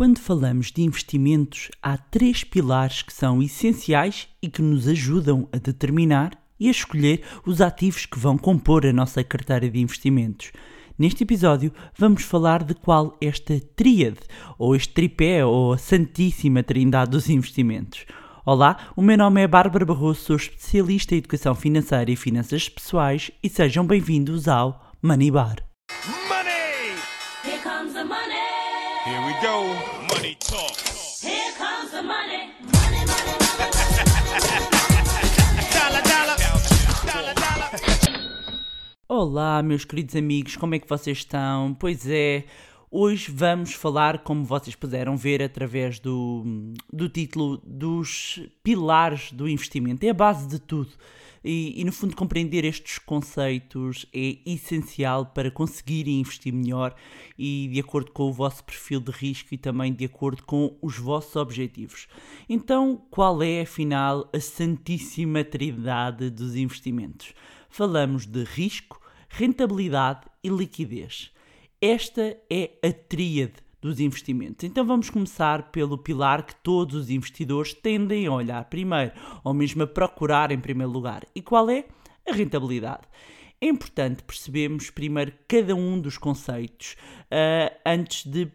Quando falamos de investimentos, há três pilares que são essenciais e que nos ajudam a determinar e a escolher os ativos que vão compor a nossa carteira de investimentos. Neste episódio, vamos falar de qual esta tríade, ou este tripé, ou a Santíssima Trindade dos investimentos. Olá, o meu nome é Bárbara Barroso, sou especialista em educação financeira e finanças pessoais e sejam bem-vindos ao Money Bar. Here we go. Money talk. Here comes the money. Money, money, money, Dollar, dollar. Dollar, dollar. Olá, meus queridos amigos, como é que vocês estão? Pois é, hoje vamos falar, como vocês puderam ver através do, do título, dos pilares do investimento. É a base de tudo. E, e, no fundo, compreender estes conceitos é essencial para conseguirem investir melhor e de acordo com o vosso perfil de risco e também de acordo com os vossos objetivos. Então, qual é, afinal, a santíssima trindade dos investimentos? Falamos de risco, rentabilidade e liquidez. Esta é a tríade dos investimentos. Então vamos começar pelo pilar que todos os investidores tendem a olhar primeiro, ou mesmo a procurar em primeiro lugar. E qual é? A rentabilidade. É importante percebermos primeiro cada um dos conceitos uh, antes de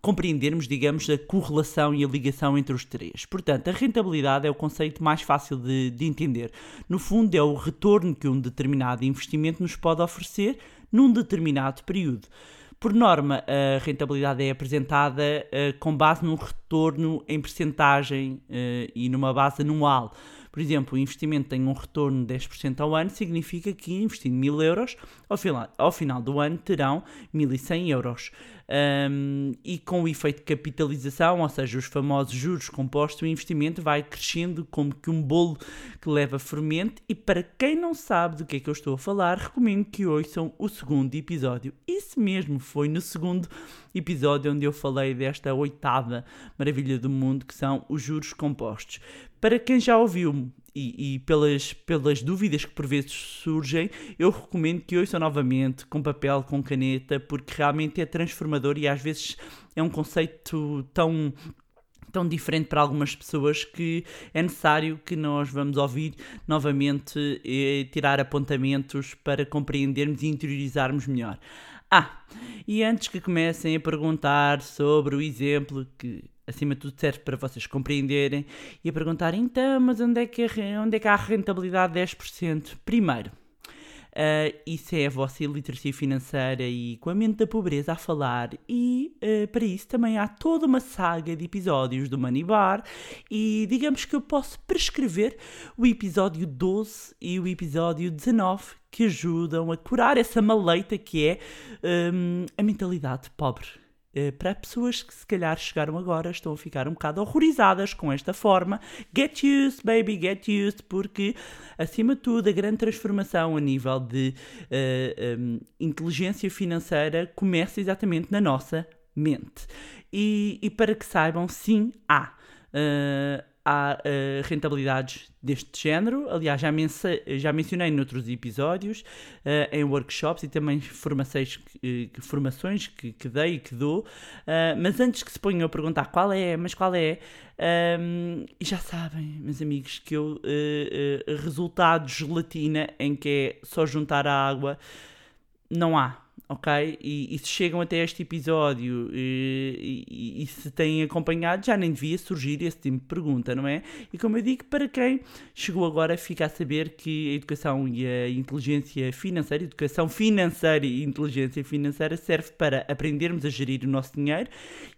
compreendermos, digamos, a correlação e a ligação entre os três. Portanto, a rentabilidade é o conceito mais fácil de, de, entender. No fundo, é o retorno que um determinado investimento nos pode oferecer num determinado período. Por norma, a rentabilidade é apresentada uh, com base num retorno em percentagem uh, e numa base anual. Por exemplo, o investimento tem um retorno de 10% ao ano, significa que investindo 1000 euros, ao final, ao final do ano terão 1100 euros. Um, e com o efeito de capitalização, ou seja, os famosos juros compostos, o investimento vai crescendo como que um bolo que leva fermento. E para quem não sabe do que é que eu estou a falar, recomendo que ouçam o segundo episódio. Isso mesmo, foi no segundo episódio onde eu falei desta oitava maravilha do mundo, que são os juros compostos. Para quem já ouviu e, e, pelas, pelas dúvidas que por vezes surgem, eu recomendo que ouçam novamente com papel, com caneta, porque realmente é transformador e às vezes é um conceito tão tão diferente para algumas pessoas que é necessário que nós vamos ouvir novamente e tirar apontamentos para compreendermos e interiorizarmos melhor. Ah, e antes que comecem a perguntar sobre o exemplo que acima de tudo serve para vocês compreenderem e a perguntar então, mas onde é que, onde é que há a rentabilidade de 10%? Primeiro, uh, isso é a vossa iliteracia financeira e com a mente da pobreza a falar e uh, para isso também há toda uma saga de episódios do Money Bar e digamos que eu posso prescrever o episódio 12 e o episódio 19 que ajudam a curar essa maleita que é um, a mentalidade pobre para pessoas que se calhar chegaram agora, estão a ficar um bocado horrorizadas com esta forma. Get used, baby, get used, porque acima de tudo a grande transformação a nível de uh, eh, um, inteligência financeira começa exatamente na nossa mente. E, e para que saibam, sim, há. Uh, há uh, rentabilidades deste género. Aliás, já, já mencionei noutros episódios, uh, em workshops e também formações, uh, formações que, que, dei e que dou. mas antes que se ponham a perguntar qual é, mas qual é, um, já sabem, meus amigos, que eu resultado gelatina em que é só juntar a água, não há ok? E, e, se chegam até este episódio e, e, e, se têm acompanhado, já nem devia surgir esse tipo de pergunta, não é? E como eu digo, para quem chegou agora, fica a saber que a educação e a inteligência financeira, educação financeira e inteligência financeira serve para aprendermos a gerir o nosso dinheiro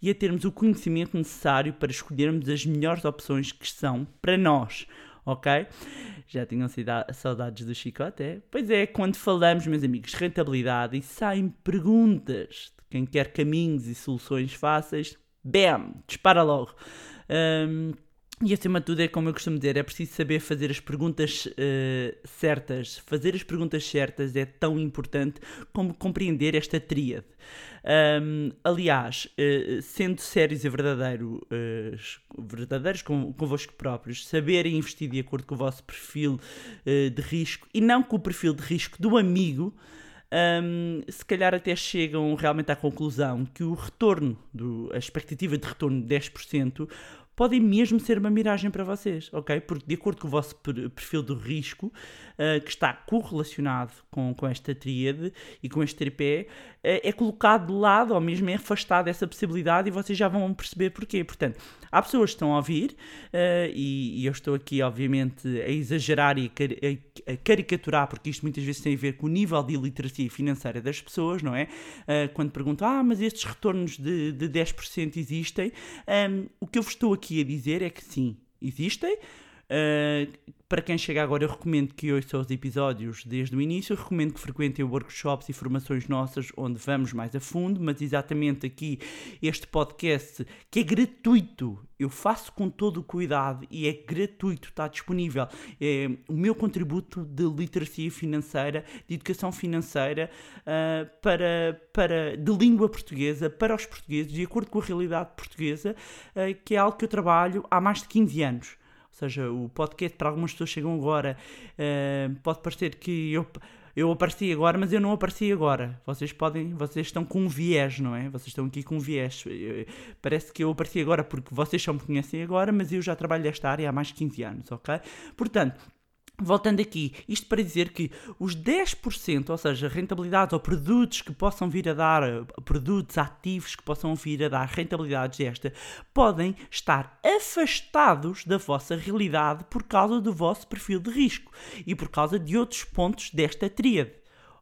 e a termos o conhecimento necessário para escolhermos as melhores opções que são para nós, ok? Já tinham saudades do chicote, é? Pois é, quando falamos, meus amigos, de rentabilidade e saem perguntas de quem quer caminhos e soluções fáceis, bam, dispara logo. Um, e acima de tudo é como eu costumo dizer, é preciso saber fazer as perguntas uh, certas. Fazer as perguntas certas é tão importante como compreender esta tríade. Um, aliás, uh, sendo sérios e verdadeiro, uh, verdadeiros com, convosco próprios, saberem investir de acordo com o vosso perfil de risco e não com o perfil de risco do amigo, hum, se calhar até chegam realmente à conclusão que o retorno, do, a expectativa de retorno de 10% podem mesmo ser uma miragem para vocês, ok? Porque de acordo com o vosso per- perfil de risco, uh, que está correlacionado com, com esta tríade e com este tripé, é colocado de lado ou mesmo é afastado essa possibilidade e vocês já vão perceber porquê. Portanto, há pessoas que estão a ouvir uh, e, e eu estou aqui, obviamente, a exagerar e a, a- a caricaturar, porque isto muitas vezes tem a ver com o nível de iliteracia financeira das pessoas, não é? Uh, quando perguntam, ah, mas estes retornos de, de 10% existem, um, o que eu vos estou aqui a dizer é que sim, existem. Uh, para quem chega agora, eu recomendo que ouçam os episódios desde o início. Eu recomendo que frequentem workshops e formações nossas onde vamos mais a fundo. Mas exatamente aqui, este podcast que é gratuito, eu faço com todo o cuidado e é gratuito, está disponível. É o meu contributo de literacia financeira, de educação financeira uh, para, para, de língua portuguesa para os portugueses, de acordo com a realidade portuguesa, uh, que é algo que eu trabalho há mais de 15 anos. Seja, o podcast para algumas pessoas chegam agora, uh, pode parecer que eu, eu apareci agora, mas eu não apareci agora. Vocês podem, vocês estão com um viés, não é? Vocês estão aqui com um viés. Eh, Parece que eu apareci agora porque vocês só me conhecem agora, mas eu já trabalho nesta área há mais de 15 anos, ok? Portanto, Voltando aqui, isto para dizer que os 10%, ou seja, rentabilidades ou produtos que possam vir a dar, produtos ativos que possam vir a dar rentabilidades desta, podem estar afastados da vossa realidade por causa do vosso perfil de risco e por causa de outros pontos desta tríade.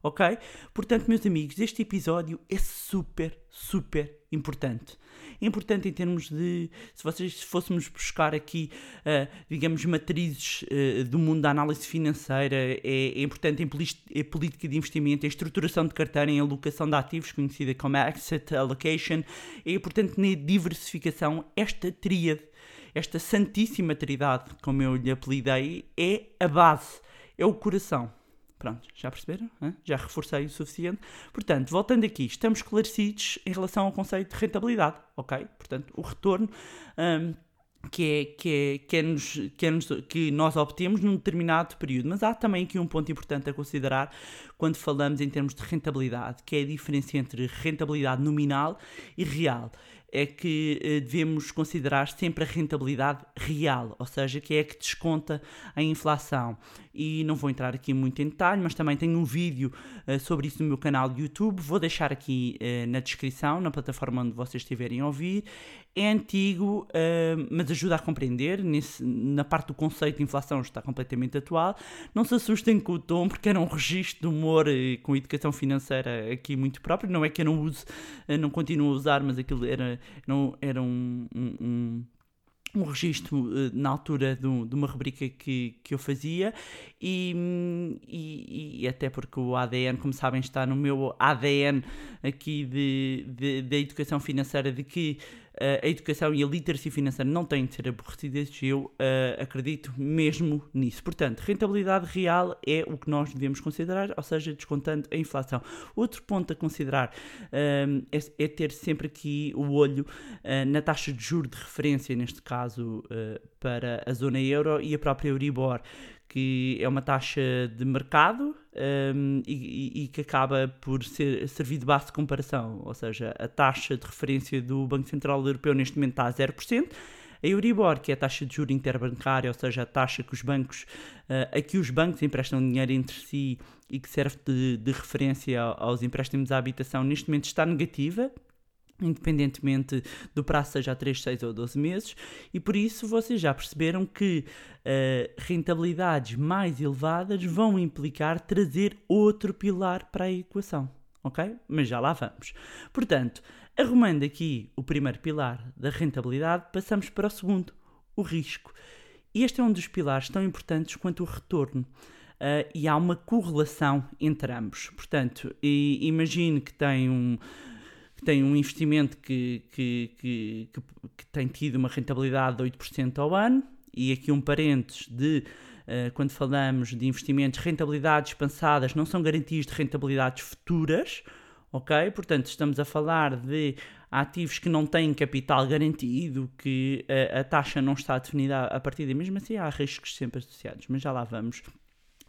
Ok? Portanto, meus amigos, este episódio é super, super importante. É importante em termos de, se vocês fôssemos buscar aqui, uh, digamos, matrizes uh, do mundo da análise financeira, é, é importante em, em, política de investimento, em estruturação de carteira, em alocação de ativos, conhecida como Asset Allocation, é importante na diversificação, esta tríade, esta santíssima trindade, como eu lhe apelidei, é a base, é o coração. Pronto, já perceberam? Hã? Já reforcei o suficiente. Portanto, voltando aqui, estamos esclarecidos em relação ao conceito de rentabilidade, ok? Portanto, o retorno um, que, é, que, é, que, é nos, que, é nos, que nós obtemos num determinado período. Mas há também aqui um ponto importante a considerar quando falamos em termos de rentabilidade, que é a diferença entre rentabilidade nominal e real é que eh, devemos considerar sempre a rentabilidade real, ou seja, que é a que desconta a inflação. E não vou entrar aqui muito em detalhe, mas também tenho um vídeo uh, sobre isso no meu canal de YouTube. Vou deixar aqui uh, na descrição, na plataforma onde vocês estiverem a ouvir. É antigo, uh, mas ajuda a compreender. Nesse, na parte do conceito de inflação está completamente atual. Não se assustem com o tom, porque era um registro de humor com educação financeira aqui muito próprio. Não é que eu não use, não continuo a usar, mas aquilo era, não, era um, um, um um registro uh, na altura de, um, uma rubrica que, que eu fazia e, e, e, até porque o ADN, como sabem, está no meu ADN aqui de, da educação financeira de que a educação e a literacia financeira não têm de ser aborrecidas e eu uh, acredito mesmo nisso. Portanto, rentabilidade real é o que nós devemos considerar, ou seja, descontando a inflação. Outro ponto a considerar uh, é, é, ter sempre aqui o olho na taxa de juros de referência, neste caso para a zona euro e a própria Euribor que é uma taxa de mercado um, e, e, que acaba por ser, servir de base de comparação, ou seja, a taxa de referência do Banco Central Europeu neste momento está a 0%, a Euribor, que é a taxa de juros interbancária, ou seja, a taxa que os bancos, uh, a que os bancos emprestam dinheiro entre si e que serve de, de referência aos empréstimos à habitação, neste momento está negativa, independentemente do prazo seja a 3, 6 ou 12 meses, e por isso vocês já perceberam que uh, rentabilidades mais elevadas vão implicar trazer outro pilar para a equação, ok? Mas já lá vamos. Portanto, arrumando aqui o primeiro pilar da rentabilidade, passamos para o segundo, o risco. Este é um dos pilares tão importantes quanto o retorno. Uh, e há uma correlação entre ambos. Portanto, imagine que tem um, tem um investimento que, que, que, que, que tem tido uma rentabilidade de 8% ao ano, e aqui um parênteses de uh, quando falamos de investimentos, rentabilidades pensadas não são garantias de rentabilidades futuras, ok? Portanto, estamos a falar de ativos que não têm capital garantido, que uh, a taxa não está definida a partir de mesmo assim há riscos sempre associados, mas já lá vamos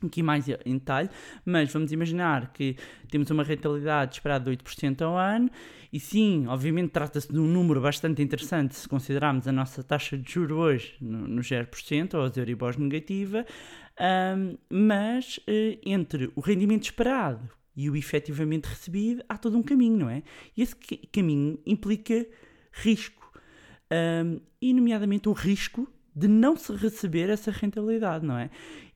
aqui mais em detalhe, mas vamos imaginar que temos uma rentabilidade esperada de 8% ao ano, e sim, obviamente trata-se de um número bastante interessante se considerarmos a nossa taxa de juros hoje no, no 0% ou a Euribor negativa, ahm, mas eh, entre o rendimento esperado e o efetivamente recebido há todo um caminho, não é? E esse ca- caminho implica risco, Ahm, e nomeadamente o risco de não se receber essa rentabilidade, não é?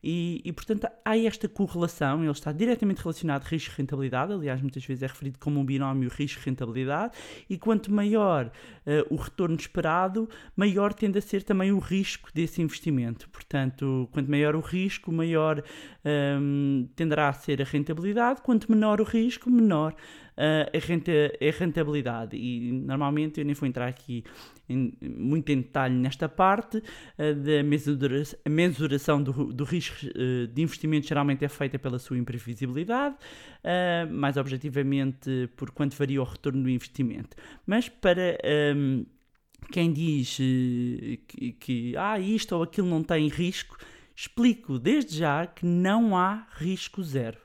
E, e, portanto há esta correlação, ele está diretamente relacionado risco-rentabilidade, aliás muitas vezes é referido como um binómio risco-rentabilidade, e quanto maior eh, o retorno esperado, maior tende a ser também o risco desse investimento. Portanto, quanto maior o risco, maior ahm, tenderá a ser a rentabilidade, quanto menor o risco, menor a, renta, a rentabilidade. E normalmente eu nem vou entrar aqui em- muito em detalhe nesta parte da mesura, a mensuração do, do risco eh, de investimento geralmente é feita pela sua imprevisibilidade, mais objetivamente por quanto varia o retorno do investimento. Mas para ahm, quem diz eh, que, que ah, isto ou aquilo não tem risco, explico desde já que não há risco zero,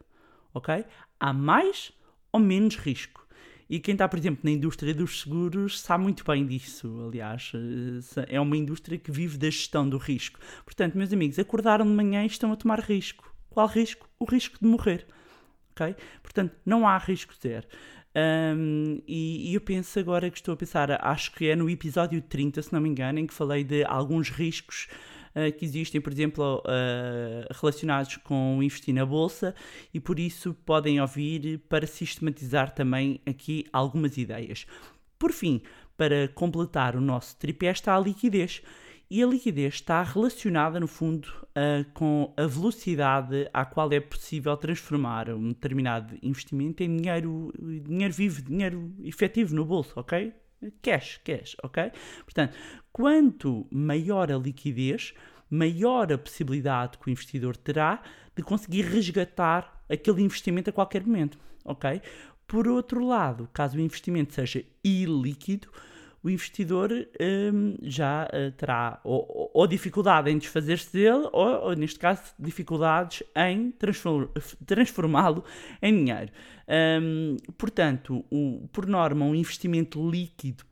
ok? Há mais ou menos risco. E quem está, por exemplo, na indústria dos seguros sabe muito bem disso. Aliás, eh, é uma indústria que vive da gestão do risco. Portanto, meus amigos, acordaram de manhã e estão a tomar risco. Qual risco? O risco de morrer. Ok? Portanto, não há risco zero. Ahm, e, e eu penso agora que estou a pensar, acho que é no episódio 30, se não me engano, em que falei de alguns riscos ah, que existem, por exemplo, ah, relacionados com investir na bolsa, e por isso podem ouvir para sistematizar também aqui algumas ideias. Por fim, para completar o nosso tripé está a liquidez. E a liquidez está relacionada, no fundo, ah, com a velocidade à qual é possível transformar um determinado investimento em dinheiro, dinheiro vivo, dinheiro efetivo no bolso, ok? Cash, cash, ok? Portanto, quanto maior a liquidez, maior a possibilidade que o investidor terá de conseguir resgatar aquele investimento a qualquer momento, ok? Por outro lado, caso o investimento seja ilíquido, o investidor hum, já eh, terá ou, ou- dificuldade em desfazer-se dele, ou, ou, neste caso, dificuldades em transfor- transformá-lo em dinheiro. Hum, portanto, o- por norma, um investimento líquido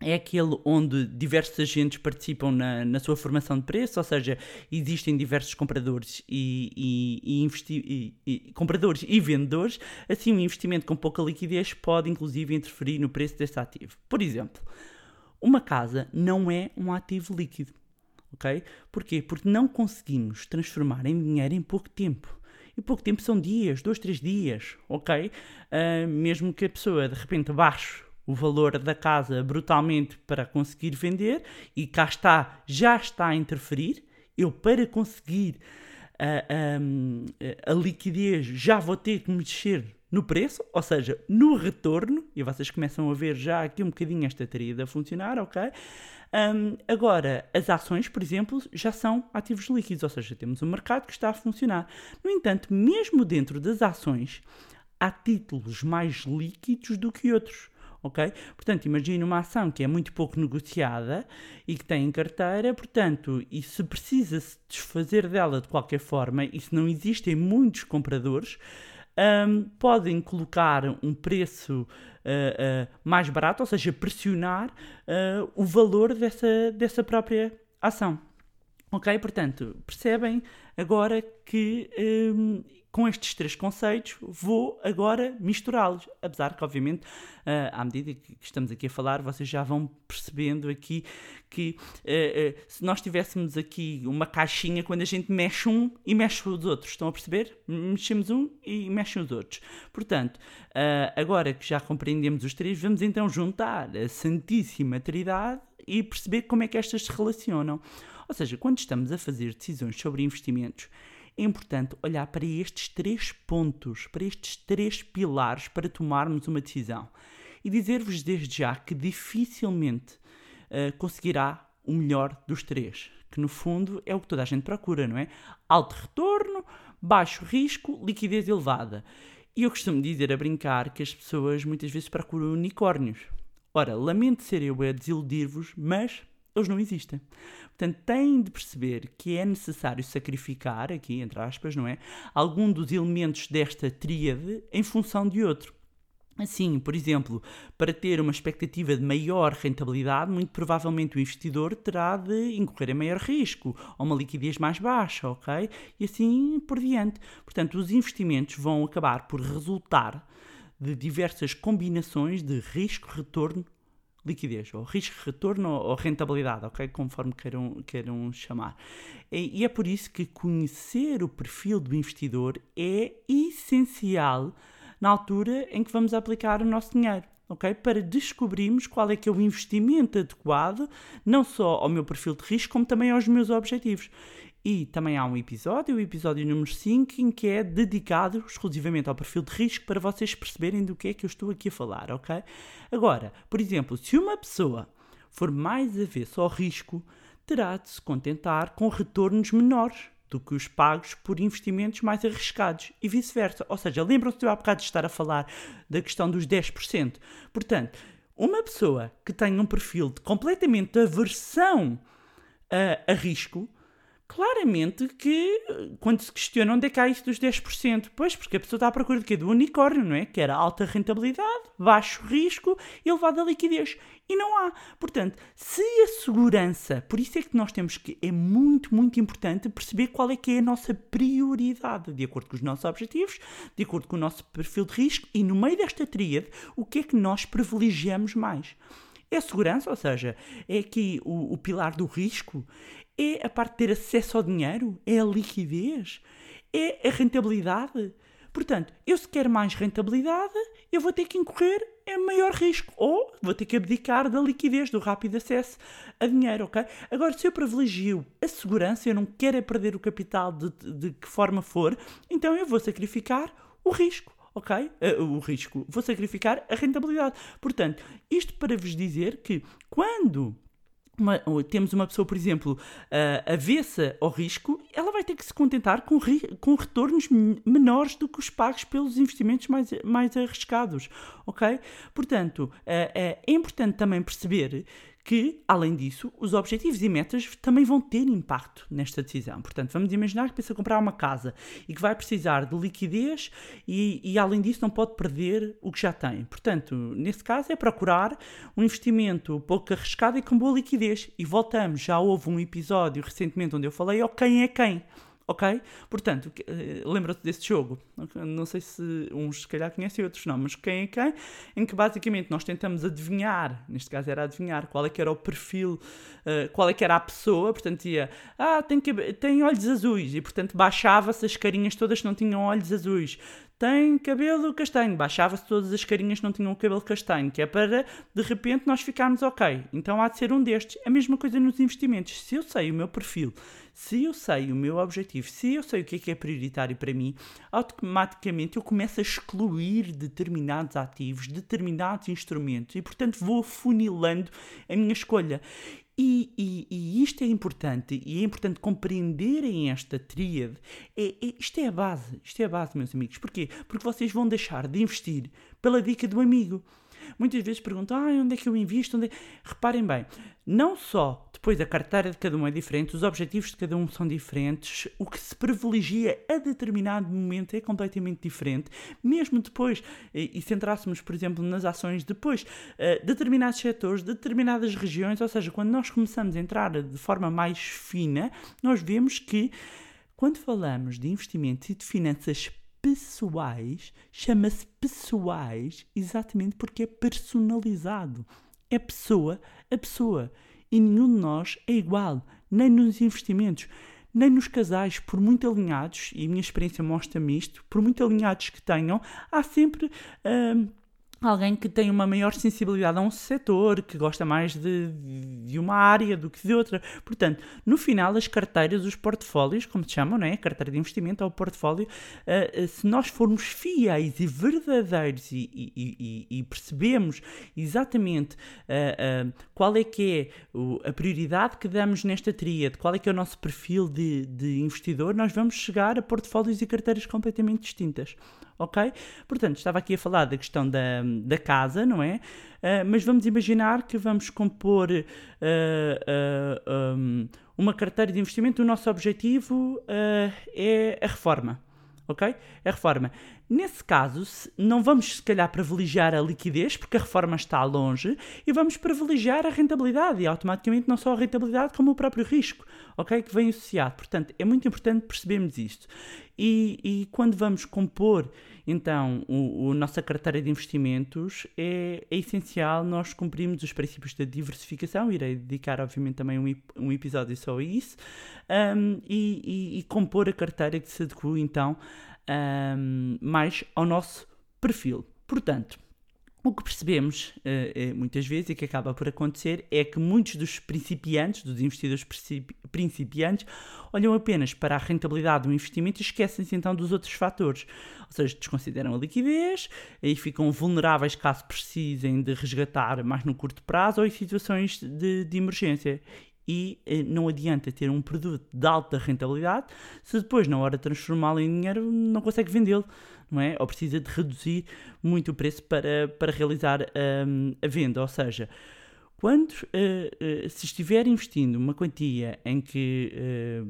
é aquele onde diversos agentes participam na, na sua formação de preço, ou seja, existem diversos compradores e, e- e e- compradores e vendedores. Assim, um investimento com pouca liquidez pode, inclusive, interferir no preço desse ativo. Por exemplo, uma casa não é um ativo líquido, ok? Porquê? Porque não conseguimos transformar em dinheiro em pouco tempo. E pouco tempo são dias, dois, três dias, ok? Ah, mesmo que a pessoa de repente baixe o valor da casa brutalmente para conseguir vender e cá está, já está a interferir, eu para conseguir a, a- a liquidez já vou ter que mexer no preço, ou seja, no retorno, e vocês começam a ver já aqui um bocadinho esta teoria a funcionar, ok? Hum, agora, as ações, por exemplo, já são ativos líquidos, ou seja, temos um mercado que está a funcionar. No entanto, mesmo dentro das ações, há títulos mais líquidos do que outros. Ok? Portanto, imagine uma ação que é muito pouco negociada e que tem em carteira, portanto, e se precisa se desfazer dela de qualquer forma, e se não existem muitos compradores, hum, podem colocar um preço ah, ah, mais barato, ou seja, pressionar ah, o valor dessa, dessa própria ação. Ok? Portanto, percebem agora que hum, com estes três conceitos vou agora misturá-los. Apesar que, obviamente, ah, à medida que estamos aqui a falar, vocês já vão percebendo aqui que eh, eh, se nós tivéssemos aqui uma caixinha, quando a gente mexe um e mexe os outros, estão a perceber? Mexemos um e mexem os outros. Portanto, agora que já compreendemos os três, vamos então juntar a Santíssima Trindade e perceber como é que estas se relacionam. Ou seja, quando estamos a fazer decisões sobre investimentos, é importante olhar para estes três pontos, para estes três pilares para tomarmos uma decisão. E dizer-vos desde já que dificilmente eh, conseguirá o melhor dos três, que no fundo é o que toda a gente procura, não é? Alto retorno, baixo risco, liquidez elevada. E eu costumo dizer a brincar que as pessoas muitas vezes procuram unicórnios. Ora, lamento ser eu a desiludir-vos, mas eles não existem. Portanto, têm de perceber que é necessário sacrificar, aqui entre aspas, não é? Algum dos elementos desta tríade em função de outro. Assim, por exemplo, para ter uma expectativa de maior rentabilidade, muito provavelmente o investidor terá de incorrer em maior risco, ou uma liquidez mais baixa, ok? E assim por diante. Portanto, os investimentos vão acabar por resultar de diversas combinações de risco-retorno liquidez, ou risco-retorno ou rentabilidade, ok? Conforme queiram, queiram chamar. E, e é por isso que conhecer o perfil do investidor é essencial na altura em que vamos aplicar o nosso dinheiro. ok? Para descobrirmos qual é que é o investimento adequado, não só ao meu perfil de risco, como também aos meus objetivos. E também há um episódio, o episódio número 5, em que é dedicado exclusivamente ao perfil de risco para vocês perceberem do que é que eu estou aqui a falar, ok? Agora, por exemplo, se uma pessoa for mais avesso ao risco, terá de se contentar com retornos menores do que os pagos por investimentos mais arriscados e vice-versa. Ou seja, lembram-se de eu há bocado de estar a falar da questão dos 10%. Portanto, uma pessoa que tem um perfil de completamente aversão a, a risco, claramente que quando se questiona onde é que há isso dos 10%, pois porque a pessoa está à procura quê? Do unicórnio, não é? Que era alta rentabilidade, baixo risco elevada liquidez. E não há. Portanto, se a segurança, por isso é que nós temos que, é muito, muito importante perceber qual é que é a nossa prioridade, de acordo com os nossos objetivos, de acordo com o nosso perfil de risco e no meio desta tríade, o que é que nós privilegiamos mais. É a segurança, ou seja, é aqui o, o pilar do risco, é a parte de ter acesso ao dinheiro, é a liquidez, é a rentabilidade. Portanto, eu se quero mais rentabilidade, eu vou ter que incorrer em maior risco ou vou ter que abdicar da liquidez, do rápido acesso a dinheiro, ok? Agora, se eu privilegio a segurança, eu não quero é perder o capital de, de que forma for, então eu vou sacrificar o risco ok? Uh, o risco. Vou sacrificar a rentabilidade. Portanto, isto para vos dizer que quando uma, temos uma pessoa, por exemplo, uh, avessa ao risco, ela vai ter que se contentar com, com retornos menores do que os pagos pelos investimentos mais, mais arriscados, ok? Portanto, uh, uh, é importante também perceber que, além disso, os objetivos e metas também vão ter impacto nesta decisão. Portanto, vamos imaginar que pensa comprar uma casa e que vai precisar de liquidez e, e, além disso, não pode perder o que já tem. Portanto, nesse caso, é procurar um investimento pouco arriscado e com boa liquidez. E voltamos, já houve um episódio recentemente onde eu falei, ó, oh, quem é quem? Ok? Portanto, uh, lembra-te desse jogo? Não sei se uns se calhar conhecem outros não, mas quem é quem? Em que basicamente nós tentamos adivinhar, neste caso era adivinhar qual é que era o perfil, uh, qual é que era a pessoa, portanto ia, ah, tem, tem olhos azuis, e portanto baixava-se as carinhas todas que não tinham olhos azuis tem cabelo castanho. Baixava-se todas as carinhas que não tinham cabelo castanho, que é para de repente nós ficarmos ok. Então há de ser um destes. A mesma coisa nos investimentos. Se eu sei o meu perfil, se eu sei o meu objetivo, se eu sei o que é que é prioritário para mim, automaticamente eu começo a excluir determinados ativos, determinados instrumentos e, portanto, vou funilando a minha escolha. E, e, e, isto é importante, e é importante compreenderem esta tríade. É, é, isto é a base, isto é a base, meus amigos. Porquê? Porque vocês vão deixar de investir pela dica do amigo. Muitas vezes perguntam, ah, onde é que eu invisto? Onde é? Reparem bem, não só depois a carteira de cada um é diferente, os objetivos de cada um são diferentes, o que se privilegia a determinado momento é completamente diferente, mesmo depois, e, e centrássemos, por exemplo, nas ações depois, uh, determinados setores, determinadas regiões, ou seja, quando nós começamos a entrar de forma mais fina, nós vemos que quando falamos de investimentos e de finanças pessoais, chama-se pessoais exatamente porque é personalizado. É pessoa a pessoa e nenhum de nós é igual, nem nos investimentos, nem nos casais, por muito alinhados, e a minha experiência mostra-me isto, por muito alinhados que tenham, há sempre. Hum, alguém que tem uma maior sensibilidade a um setor, que gosta mais de, de uma área do que de outra. Portanto, no final, as carteiras, os portfólios, como se chamam, não é? A carteira de investimento ou portfólio, uh, se nós formos fiéis e verdadeiros e, e, e, e percebemos exatamente uh, uh, qual é que é a prioridade que damos nesta tríade, qual é que é o nosso perfil de, de investidor, nós vamos chegar a portfólios e carteiras completamente distintas ok? Portanto, estava aqui a falar da questão da, da casa, não é? Uh, mas vamos imaginar que vamos compor uh, uh, um, uma carteira de investimento. O nosso objetivo é a reforma, ok? A reforma. Nesse caso, não vamos se calhar privilegiar a liquidez, porque a reforma está longe, e vamos privilegiar a rentabilidade, e automaticamente não só a rentabilidade, como o próprio risco, ok? Que vem associado. Portanto, é muito importante percebermos isto. E, e quando vamos compor, então, o, nossa carteira de investimentos, é, é essencial nós cumprirmos os princípios da diversificação, irei dedicar, obviamente, também um, um episódio só a isso, um, e, e- e compor a carteira que se adequa, então, um, mais ao nosso perfil. Portanto, o que percebemos eh, muitas vezes e que acaba por acontecer é que muitos dos principiantes, dos investidores principi- principiantes, olham apenas para a rentabilidade do investimento e esquecem-se então dos outros fatores. Ou seja, desconsideram a liquidez e ficam vulneráveis caso precisem de resgatar mais no curto prazo ou em situações de, de emergência. E eh, não adianta ter um produto de alta rentabilidade se depois, na hora de transformá-lo em dinheiro, não consegue vendê-lo, não é? Ou precisa de reduzir muito o preço para, para realizar hum, a venda. Ou seja, quando eh, eh, se estiver investindo uma quantia em que eh,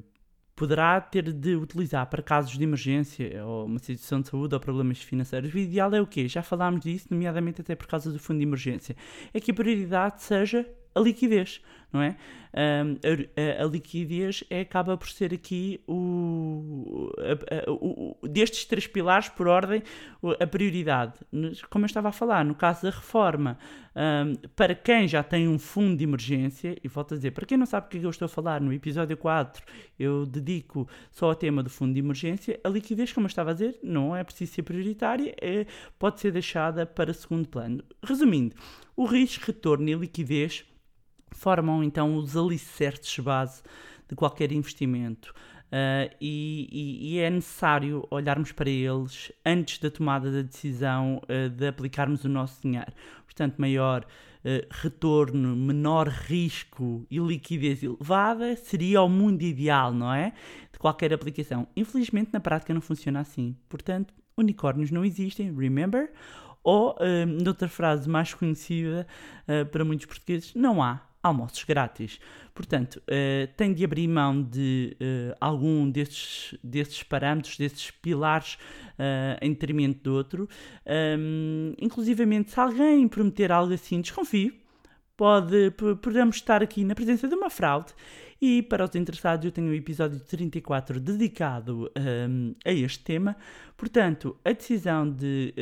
poderá ter de utilizar para casos de emergência ou uma situação de saúde ou problemas financeiros, o ideal é o quê? Já falámos disso, nomeadamente até por causa do fundo de emergência. É que a prioridade seja a liquidez, não é? A, a- liquidez é, acaba por ser aqui o, a- o- destes três pilares por ordem a prioridade. Como eu estava a falar, no caso da reforma, para quem já tem um fundo de emergência, e volto a dizer, para quem não sabe o que é eu estou a falar, no episódio 4 eu dedico só ao tema do fundo de emergência, a liquidez, como eu estava a dizer, não é preciso ser prioritária, é, pode ser deixada para segundo plano. Resumindo, o risco, retorno e liquidez formam então os alicerces base de qualquer investimento. Ah, e, e- é necessário olharmos para eles antes da tomada da decisão ah, de aplicarmos o nosso dinheiro. Portanto, maior ah, retorno, menor risco e liquidez elevada seria o mundo ideal, não é? De qualquer aplicação. Infelizmente, na prática, não funciona assim. Portanto, unicórnios não existem, remember? Ou, noutra frase mais conhecida para muitos portugueses, não há almoços grátis. Portanto, eh, tem de abrir mão de eh, algum destes parâmetros, destes pilares, eh, em detrimento do outro. Ahm, inclusivamente, se alguém prometer algo assim, desconfio. Pode, podemos estar aqui na presença de uma fraude. E para os interessados, eu tenho o episódio 34 dedicado ahm, a este tema. Portanto, a decisão de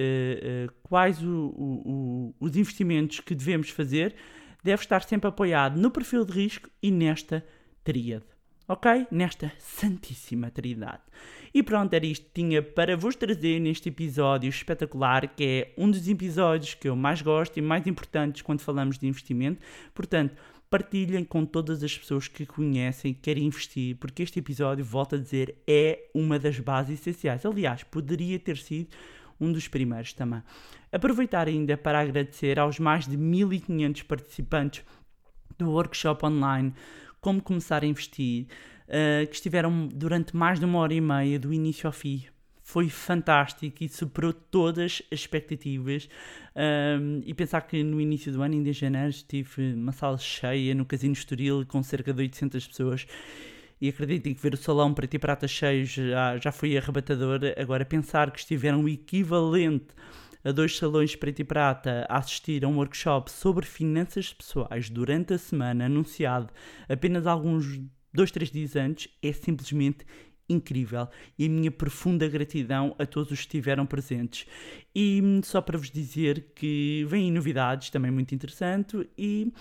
quais o- o- o- os investimentos que devemos fazer deve estar sempre apoiado no perfil de risco e nesta tríade. Ok? Nesta santíssima trindade. E pronto, era isto que tinha para vos trazer neste episódio espetacular, que é um dos episódios que eu mais gosto e mais importantes quando falamos de investimento. Portanto, partilhem com todas as pessoas que conhecem e querem investir, porque este episódio, volto a dizer, é uma das bases essenciais. Aliás, poderia ter sido um dos primeiros também. Aproveitar ainda para agradecer aos mais de 1500 participantes do workshop online Como Começar a Investir, eh, que estiveram durante mais de uma hora e meia, do início ao fim. Foi fantástico e superou todas as expectativas. Um, e pensar que no início do ano, ainda em janeiro, tive uma sala cheia no Casino Estoril com cerca de 800 pessoas. E acreditem que ver o salão preto e prata cheio já, já foi arrebatador. Agora, pensar que estiveram o equivalente a dois salões preto e prata a assistir a um workshop sobre finanças pessoais durante a semana, anunciado apenas alguns dois, três dias antes, é simplesmente incrível. E a minha profunda gratidão a todos os que estiveram presentes. E hum, só para vos dizer que vêm novidades também muito interessante e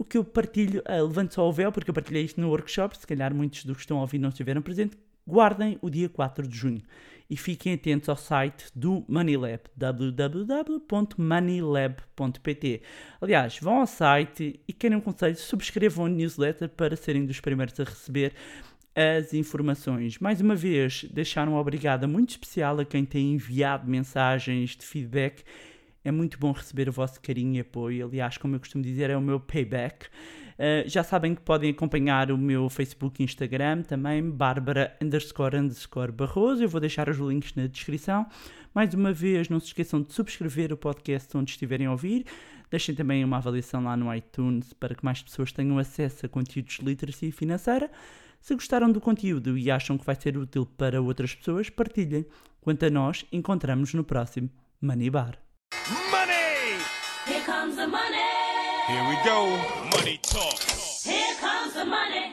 o que eu partilho, ah, levante só o véu, porque eu partilhei isto no workshop, se calhar muitos dos que estão a ouvir não estiveram presentes, guardem o dia 4 de junho e fiquem atentos ao site do Moneylab, www.moneylab.pt. Aliás, vão ao site e querem um conselho, subscrevam a newsletter para serem dos primeiros a receber as informações. Mais uma vez, deixar um obrigado muito especial a quem tem enviado mensagens de feedback. É muito bom receber o vosso carinho e apoio. Aliás, como eu costumo dizer, é o meu payback. Uh, já sabem que podem acompanhar o meu Facebook e Instagram também, Bárbara underscore underscore Barroso. Eu vou deixar os links na descrição. Mais uma vez, não se esqueçam de subscrever o podcast onde estiverem a ouvir. Deixem também uma avaliação lá no iTunes para que mais pessoas tenham acesso a conteúdos de literacia financeira. Se gostaram do conteúdo e acham que vai ser útil para outras pessoas, partilhem. Quanto a nós, encontramos no próximo Money Bar. Money! Here comes the money. Here we go. Money talk. Here comes the money.